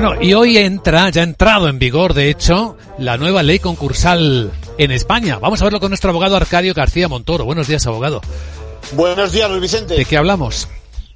Bueno, y hoy entra, ya ha entrado en vigor, de hecho, la nueva ley concursal en España. Vamos a verlo con nuestro abogado Arcadio García Montoro. Buenos días, abogado. Buenos días, Luis Vicente. ¿De qué hablamos?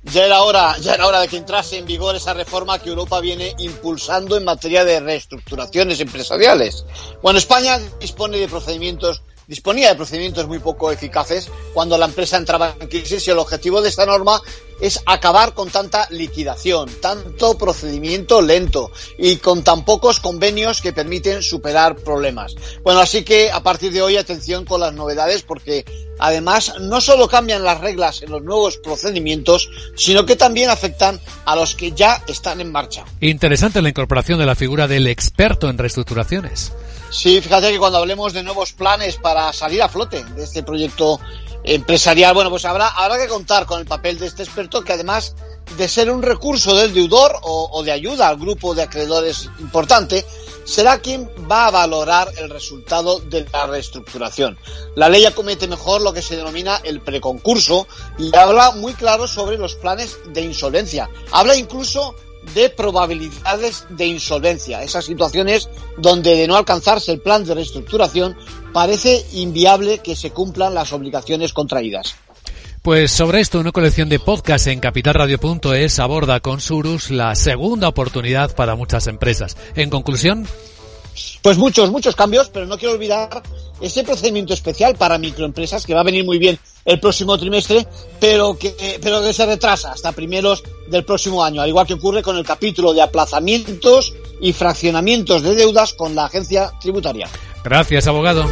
Ya era hora, ya era hora de que entrase en vigor esa reforma que Europa viene impulsando en materia de reestructuraciones empresariales. Bueno, España dispone de procedimientos disponía de procedimientos muy poco eficaces cuando la empresa entraba en crisis y el objetivo de esta norma es acabar con tanta liquidación, tanto procedimiento lento y con tan pocos convenios que permiten superar problemas. Bueno, así que a partir de hoy atención con las novedades porque además no solo cambian las reglas en los nuevos procedimientos, sino que también afectan a los que ya están en marcha. Interesante la incorporación de la figura del experto en reestructuraciones. Sí, fíjate que cuando hablemos de nuevos planes para salir a flote de este proyecto empresarial, bueno, pues habrá, habrá que contar con el papel de este experto que además de ser un recurso del deudor o, de ayuda al grupo de acreedores importante, será quien va a valorar el resultado de la reestructuración. La ley acomete mejor lo que se denomina el preconcurso y habla muy claro sobre los planes de insolvencia. Habla incluso de probabilidades de insolvencia, esas situaciones donde de no alcanzarse el plan de reestructuración parece inviable que se cumplan las obligaciones contraídas. Pues sobre esto, una colección de podcasts en capitalradio.es aborda con Surus la segunda oportunidad para muchas empresas. En conclusión, pues muchos, muchos cambios, pero no quiero olvidar ese procedimiento especial para microempresas que va a venir muy bien el próximo trimestre, pero que, pero que se retrasa hasta primeros del próximo año, al igual que ocurre con el capítulo de aplazamientos y fraccionamientos de deudas con la agencia tributaria. Gracias, abogado.